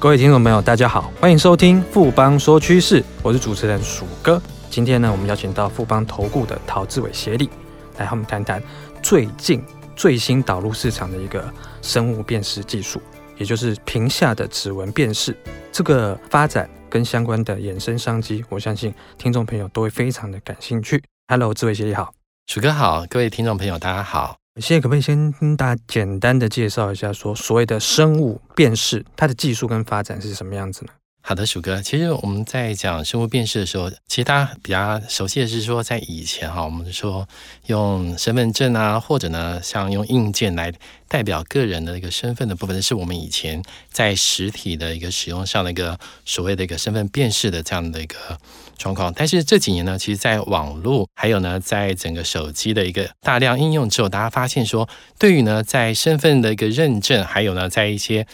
各位听众朋友，大家好，欢迎收听富邦说趋势，我是主持人鼠哥。今天呢，我们邀请到富邦投顾的陶志伟协理来和我们谈谈最近最新导入市场的一个生物辨识技术，也就是屏下的指纹辨识。这个发展跟相关的衍生商机，我相信听众朋友都会非常的感兴趣。Hello，志伟协理好，鼠哥好，各位听众朋友大家好。现在可不可以先跟大家简单的介绍一下，说所谓的生物辨识，它的技术跟发展是什么样子呢？好的，鼠哥，其实我们在讲生物辨识的时候，其实大家比较熟悉的是说，在以前哈，我们说用身份证啊，或者呢，像用硬件来代表个人的一个身份的部分，是我们以前在实体的一个使用上的一个所谓的一个身份辨识的这样的一个状况。但是这几年呢，其实，在网络还有呢，在整个手机的一个大量应用之后，大家发现说，对于呢，在身份的一个认证，还有呢，在一些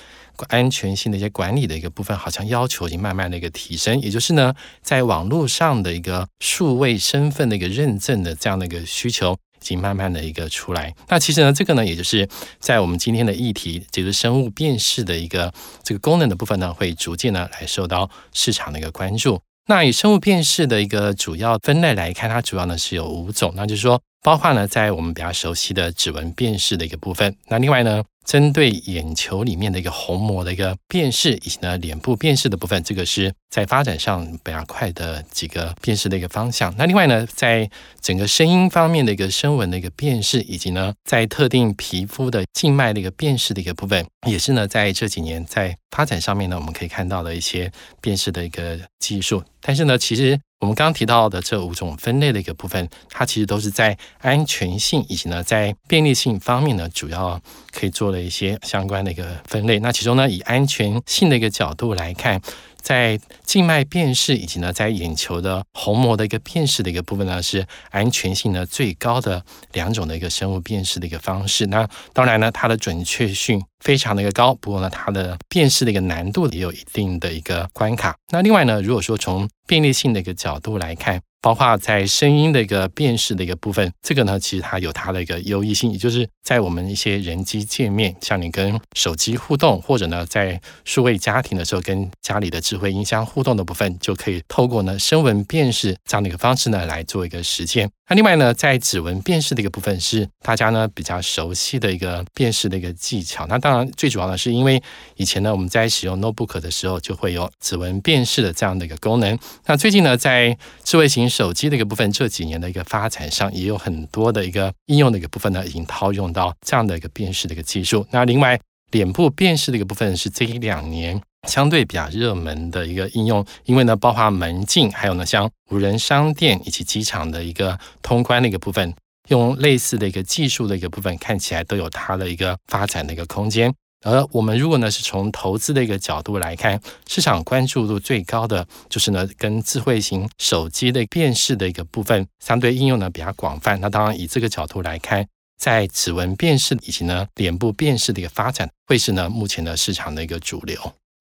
安全性的一些管理的一个部分，好像要求已经慢慢的一个提升，也就是呢，在网络上的一个数位身份的一个认证的这样的一个需求，已经慢慢的一个出来。那其实呢，这个呢，也就是在我们今天的议题，就是生物辨识的一个这个功能的部分呢，会逐渐呢来受到市场的一个关注。那以生物辨识的一个主要分类来看，它主要呢是有五种，那就是说，包括呢在我们比较熟悉的指纹辨识的一个部分，那另外呢。针对眼球里面的一个虹膜的一个辨识，以及呢脸部辨识的部分，这个是在发展上比较快的几个辨识的一个方向。那另外呢，在整个声音方面的一个声纹的一个辨识，以及呢在特定皮肤的静脉的一个辨识的一个部分，也是呢在这几年在发展上面呢，我们可以看到的一些辨识的一个技术。但是呢，其实我们刚刚提到的这五种分类的一个部分，它其实都是在安全性以及呢在便利性方面呢，主要可以做了一些相关的一个分类。那其中呢，以安全性的一个角度来看。在静脉辨识以及呢，在眼球的虹膜的一个辨识的一个部分呢，是安全性呢最高的两种的一个生物辨识的一个方式。那当然呢，它的准确性非常的一个高，不过呢，它的辨识的一个难度也有一定的一个关卡。那另外呢，如果说从便利性的一个角度来看，包括在声音的一个辨识的一个部分，这个呢，其实它有它的一个优异性，也就是在我们一些人机界面，像你跟手机互动，或者呢，在数位家庭的时候跟家里的智慧音箱互动的部分，就可以透过呢声纹辨识这样的一个方式呢来做一个实现。那另外呢，在指纹辨识的一个部分是大家呢比较熟悉的一个辨识的一个技巧。那当然最主要的是因为以前呢我们在使用 notebook 的时候就会有指纹辨识的这样的一个功能。那最近呢在智慧型手机的一个部分这几年的一个发展上，也有很多的一个应用的一个部分呢已经套用到这样的一个辨识的一个技术。那另外脸部辨识的一个部分是这一两年。相对比较热门的一个应用，因为呢，包括门禁，还有呢，像无人商店以及机场的一个通关的一个部分，用类似的一个技术的一个部分，看起来都有它的一个发展的一个空间。而我们如果呢是从投资的一个角度来看，市场关注度最高的就是呢跟智慧型手机的辨识的一个部分，相对应用呢比较广泛。那当然以这个角度来看，在指纹辨识以及呢脸部辨识的一个发展，会是呢目前的市场的一个主流。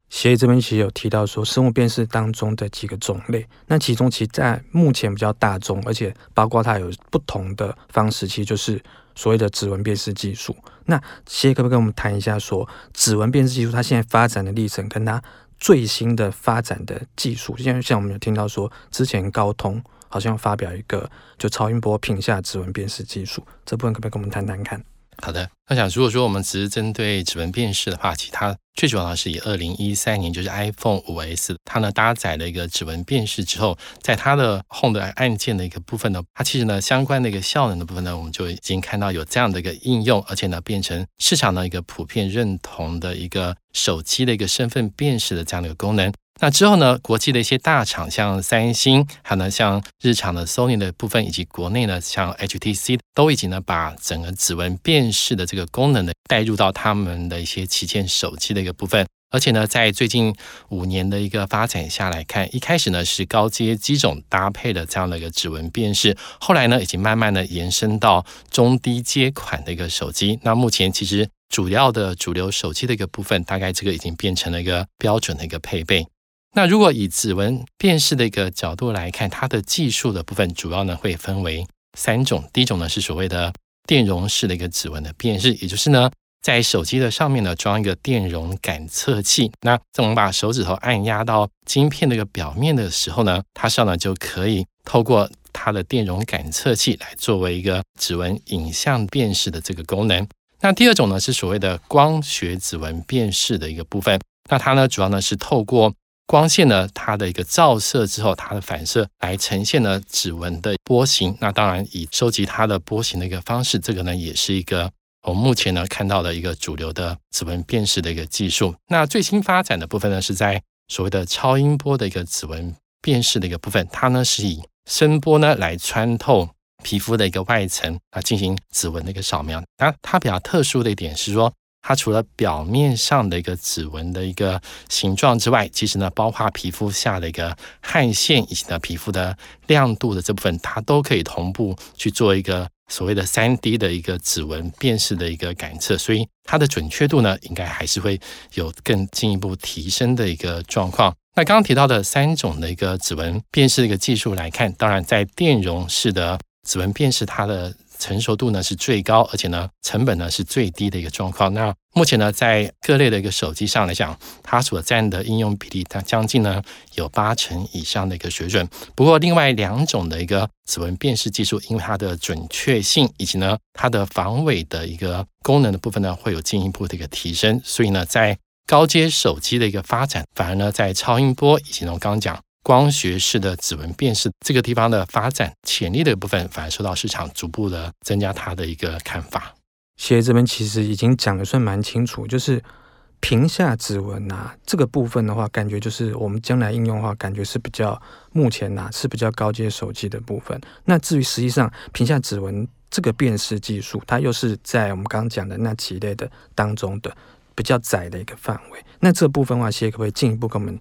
协理这边其实有提到说，生物辨识当中的几个种类，那其中其在目前比较大众，而且包括它有不同的方式，其实就是所谓的指纹辨识技术。那谢可不可以跟我们谈一下说，指纹辨识技术它现在发展的历程，跟它最新的发展的技术？现在像我们有听到说，之前高通好像发表一个就超音波屏下指纹辨识技术，这部分可不可以跟我们谈谈看？好的，那想如果说我们只是针对指纹辨识的话，其他最主要的是以二零一三年就是 iPhone 五 S 它呢搭载了一个指纹辨识之后，在它的 Home 的按键的一个部分呢，它其实呢相关的一个效能的部分呢，我们就已经看到有这样的一个应用，而且呢变成市场的一个普遍认同的一个手机的一个身份辨识的这样的一个功能。那之后呢，国际的一些大厂，像三星，还有呢，像日常的 Sony 的部分，以及国内呢，像 HTC，都已经呢把整个指纹辨识的这个功能呢带入到他们的一些旗舰手机的一个部分。而且呢，在最近五年的一个发展下来看，一开始呢是高阶机种搭配的这样的一个指纹辨识，后来呢已经慢慢的延伸到中低阶款的一个手机。那目前其实主要的主流手机的一个部分，大概这个已经变成了一个标准的一个配备。那如果以指纹辨识的一个角度来看，它的技术的部分主要呢会分为三种。第一种呢是所谓的电容式的一个指纹的辨识，也就是呢在手机的上面呢装一个电容感测器。那在我们把手指头按压到晶片那个表面的时候呢，它上呢就可以透过它的电容感测器来作为一个指纹影像辨识的这个功能。那第二种呢是所谓的光学指纹辨识的一个部分。那它呢主要呢是透过光线呢它的一个照射之后，它的反射来呈现呢指纹的波形。那当然以收集它的波形的一个方式，这个呢也是一个。我们目前呢看到的一个主流的指纹辨识的一个技术，那最新发展的部分呢是在所谓的超音波的一个指纹辨识的一个部分，它呢是以声波呢来穿透皮肤的一个外层啊进行指纹的一个扫描。那它比较特殊的一点是说，它除了表面上的一个指纹的一个形状之外，其实呢包括皮肤下的一个汗腺以及呢皮肤的亮度的这部分，它都可以同步去做一个。所谓的三 D 的一个指纹辨识的一个感测，所以它的准确度呢，应该还是会有更进一步提升的一个状况。那刚刚提到的三种的一个指纹辨识的一个技术来看，当然在电容式的指纹辨识，它的成熟度呢是最高，而且呢成本呢是最低的一个状况。那目前呢在各类的一个手机上来讲，它所占的应用比例，它将近呢有八成以上的一个水准。不过另外两种的一个指纹辨识技术，因为它的准确性以及呢它的防伪的一个功能的部分呢，会有进一步的一个提升。所以呢在高阶手机的一个发展，反而呢在超音波以及呢我刚刚讲。光学式的指纹辨识这个地方的发展潜力的部分，反而受到市场逐步的增加它的一个看法。谢这边其实已经讲的算蛮清楚，就是屏下指纹啊这个部分的话，感觉就是我们将来应用的话，感觉是比较目前呐是比较高阶手机的部分。那至于实际上屏下指纹这个辨识技术，它又是在我们刚刚讲的那几类的当中的比较窄的一个范围。那这部分的话，谢谢可不可以进一步跟我们？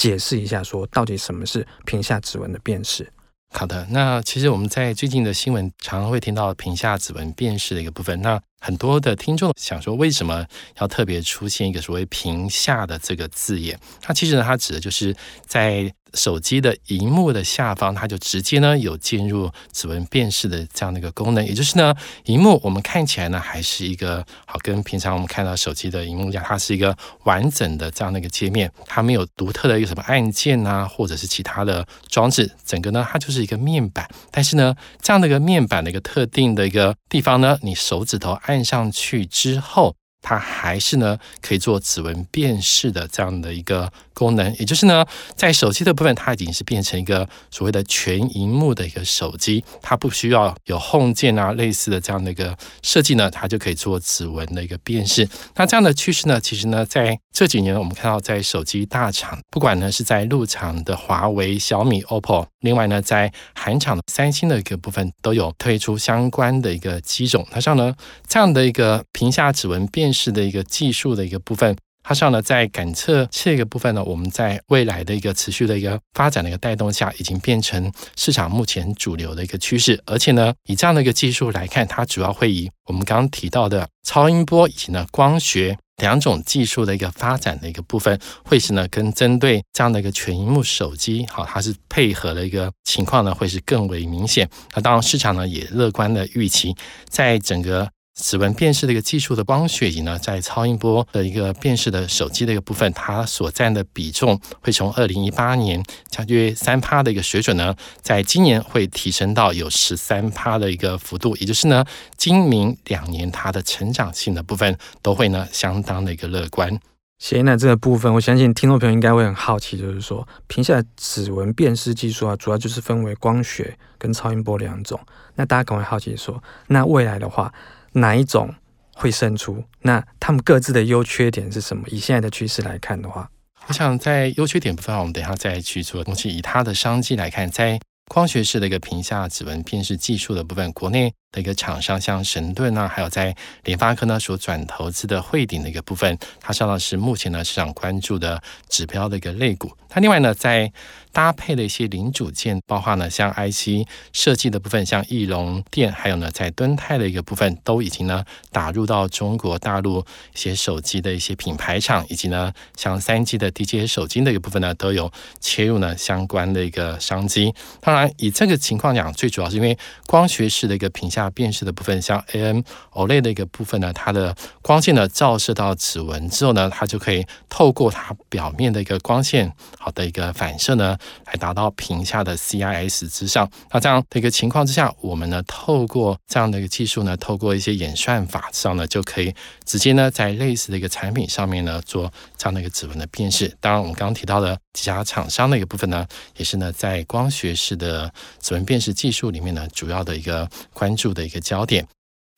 解释一下，说到底什么是屏下指纹的辨识？好的，那其实我们在最近的新闻常常会听到屏下指纹辨识的一个部分。那很多的听众想说，为什么要特别出现一个所谓“屏下”的这个字眼？它其实呢，它指的就是在。手机的荧幕的下方，它就直接呢有进入指纹辨识的这样的一个功能，也就是呢，荧幕我们看起来呢还是一个好跟平常我们看到手机的荧幕一样，它是一个完整的这样的一个界面，它没有独特的一个什么按键啊，或者是其他的装置，整个呢它就是一个面板。但是呢，这样的一个面板的一个特定的一个地方呢，你手指头按按上去之后，它还是呢可以做指纹辨识的这样的一个功能，也就是呢在手机的部分，它已经是变成一个所谓的全荧幕的一个手机，它不需要有 Home 键啊类似的这样的一个设计呢，它就可以做指纹的一个辨识。那这样的趋势呢，其实呢在这几年我们看到在手机大厂，不管呢是在入场的华为、小米、OPPO，另外呢在韩厂的三星的一个部分，都有推出相关的一个机种。它像呢这样的一个屏下指纹辨识的一个技术的一个部分，它上呢在感测这个部分呢，我们在未来的一个持续的一个发展的一个带动下，已经变成市场目前主流的一个趋势。而且呢，以这样的一个技术来看，它主要会以我们刚刚提到的超音波以及呢光学两种技术的一个发展的一个部分，会是呢跟针对这样的一个全萤幕手机，好，它是配合的一个情况呢，会是更为明显。那当然市场呢也乐观的预期，在整个。指纹辨识的一个技术的光学仪呢，在超音波的一个辨识的手机的一个部分，它所占的比重会从二零一八年大约三趴的一个水准呢，在今年会提升到有十三趴的一个幅度，也就是呢，今明两年它的成长性的部分都会呢相当的一个乐观。行，那这个部分，我相信听众朋友应该会很好奇，就是说屏下指纹辨识技术啊，主要就是分为光学跟超音波两种。那大家可能会好奇说，那未来的话，哪一种会胜出？那他们各自的优缺点是什么？以现在的趋势来看的话，我想在优缺点部分，我们等一下再去做东西。以它的商机来看，在光学式的一个屏下指纹辨识技术的部分，国内的一个厂商像神盾啊，还有在联发科呢所转投资的汇顶的一个部分，它上到是目前呢市场关注的指标的一个类股。它另外呢在搭配的一些零组件，包括呢像 IC 设计的部分，像翼龙电，还有呢在敦泰的一个部分，都已经呢打入到中国大陆一些手机的一些品牌厂，以及呢像三 G 的 D J 手机的一个部分呢，都有切入呢相关的一个商机。当然，以这个情况讲，最主要是因为光学式的一个屏下。下辨识的部分，像 AM OLED 的一个部分呢，它的光线呢照射到指纹之后呢，它就可以透过它表面的一个光线好的一个反射呢，来达到屏下的 CIS 之上。那这样的一个情况之下，我们呢透过这样的一个技术呢，透过一些演算法上呢，就可以直接呢在类似的一个产品上面呢做这样的一个指纹的辨识。当然，我们刚刚提到的几家厂商的一个部分呢，也是呢在光学式的指纹辨识技术里面呢主要的一个关注的一个焦点。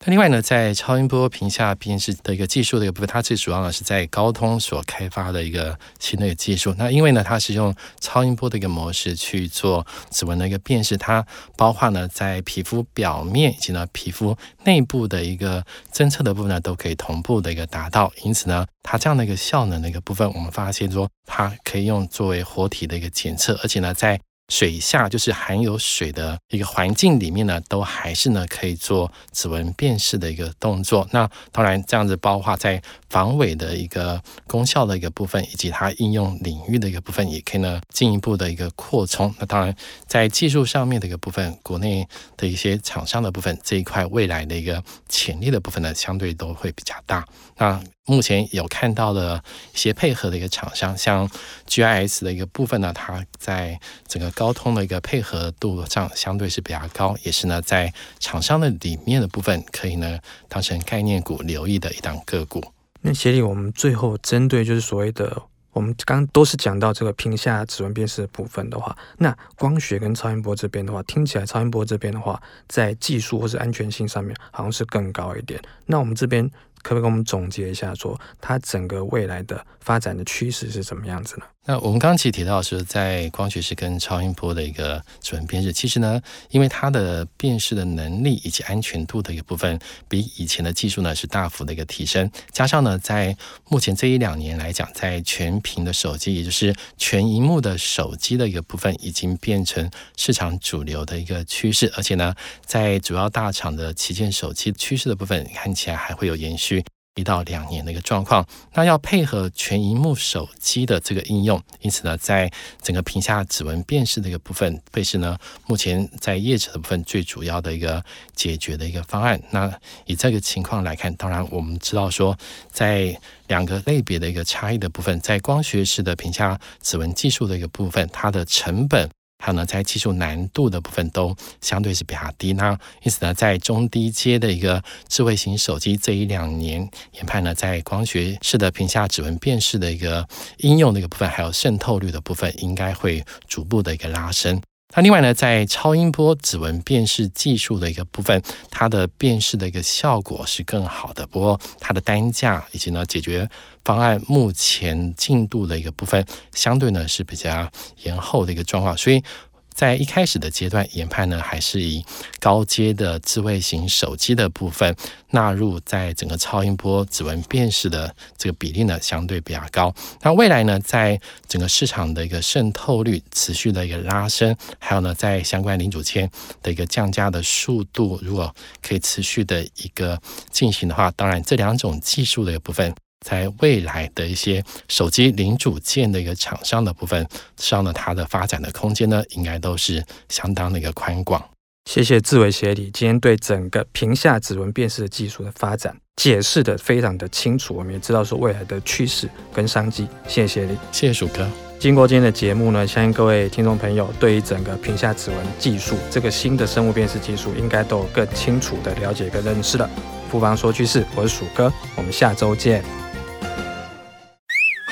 那另外呢，在超音波屏下辨识的一个技术的一个部分，它最主要呢是在高通所开发的一个新的一个技术。那因为呢，它是用超音波的一个模式去做指纹的一个辨识，它包括呢在皮肤表面以及呢皮肤内部的一个侦测的部分呢，都可以同步的一个达到。因此呢，它这样的一个效能的一个部分，我们发现说它可以用作为活体的一个检测，而且呢在水下就是含有水的一个环境里面呢，都还是呢可以做指纹辨识的一个动作。那当然这样子包括在防伪的一个功效的一个部分，以及它应用领域的一个部分，也可以呢进一步的一个扩充。那当然在技术上面的一个部分，国内的一些厂商的部分这一块未来的一个潜力的部分呢，相对都会比较大。那目前有看到的一些配合的一个厂商，像 GIS 的一个部分呢，它在整个高通的一个配合度上相对是比较高，也是呢在厂商的里面的部分可以呢当成概念股留意的一档个股。那协理，我们最后针对就是所谓的，我们刚都是讲到这个屏下指纹辨识的部分的话，那光学跟超音波这边的话，听起来超音波这边的话，在技术或是安全性上面好像是更高一点。那我们这边。可不可以给我们总结一下，说它整个未来的发展的趋势是什么样子呢？那我们刚刚其实提到是在光学式跟超音波的一个指纹辨识，其实呢，因为它的辨识的能力以及安全度的一个部分，比以前的技术呢是大幅的一个提升。加上呢，在目前这一两年来讲，在全屏的手机，也就是全荧幕的手机的一个部分，已经变成市场主流的一个趋势。而且呢，在主要大厂的旗舰手机趋势的部分，看起来还会有延续。一到两年的一个状况，那要配合全萤幕手机的这个应用，因此呢，在整个屏下指纹辨识的一个部分，会是呢目前在业者的部分最主要的一个解决的一个方案。那以这个情况来看，当然我们知道说，在两个类别的一个差异的部分，在光学式的屏下指纹技术的一个部分，它的成本。还有呢，在技术难度的部分都相对是比较低。呢因此呢，在中低阶的一个智慧型手机这一两年研判呢，在光学式的屏下指纹辨识的一个应用的一个部分，还有渗透率的部分，应该会逐步的一个拉升。那另外呢，在超音波指纹辨识技术的一个部分，它的辨识的一个效果是更好的。不过它的单价以及呢解决方案目前进度的一个部分，相对呢是比较延后的一个状况，所以。在一开始的阶段，研判呢还是以高阶的智慧型手机的部分纳入在整个超音波指纹辨识的这个比例呢，相对比较高。那未来呢，在整个市场的一个渗透率持续的一个拉升，还有呢，在相关零组件的一个降价的速度，如果可以持续的一个进行的话，当然这两种技术的一个部分。在未来的一些手机零组件的一个厂商的部分上呢，它的发展的空间呢，应该都是相当的一个宽广。谢谢志伟协理，今天对整个屏下指纹辨识的技术的发展解释的非常的清楚，我们也知道说未来的趋势跟商机。谢谢协理，谢谢鼠哥。经过今天的节目呢，相信各位听众朋友对于整个屏下指纹技术这个新的生物辨识技术，应该都有更清楚的了解跟认识了。不妨说趋势，我是鼠哥，我们下周见。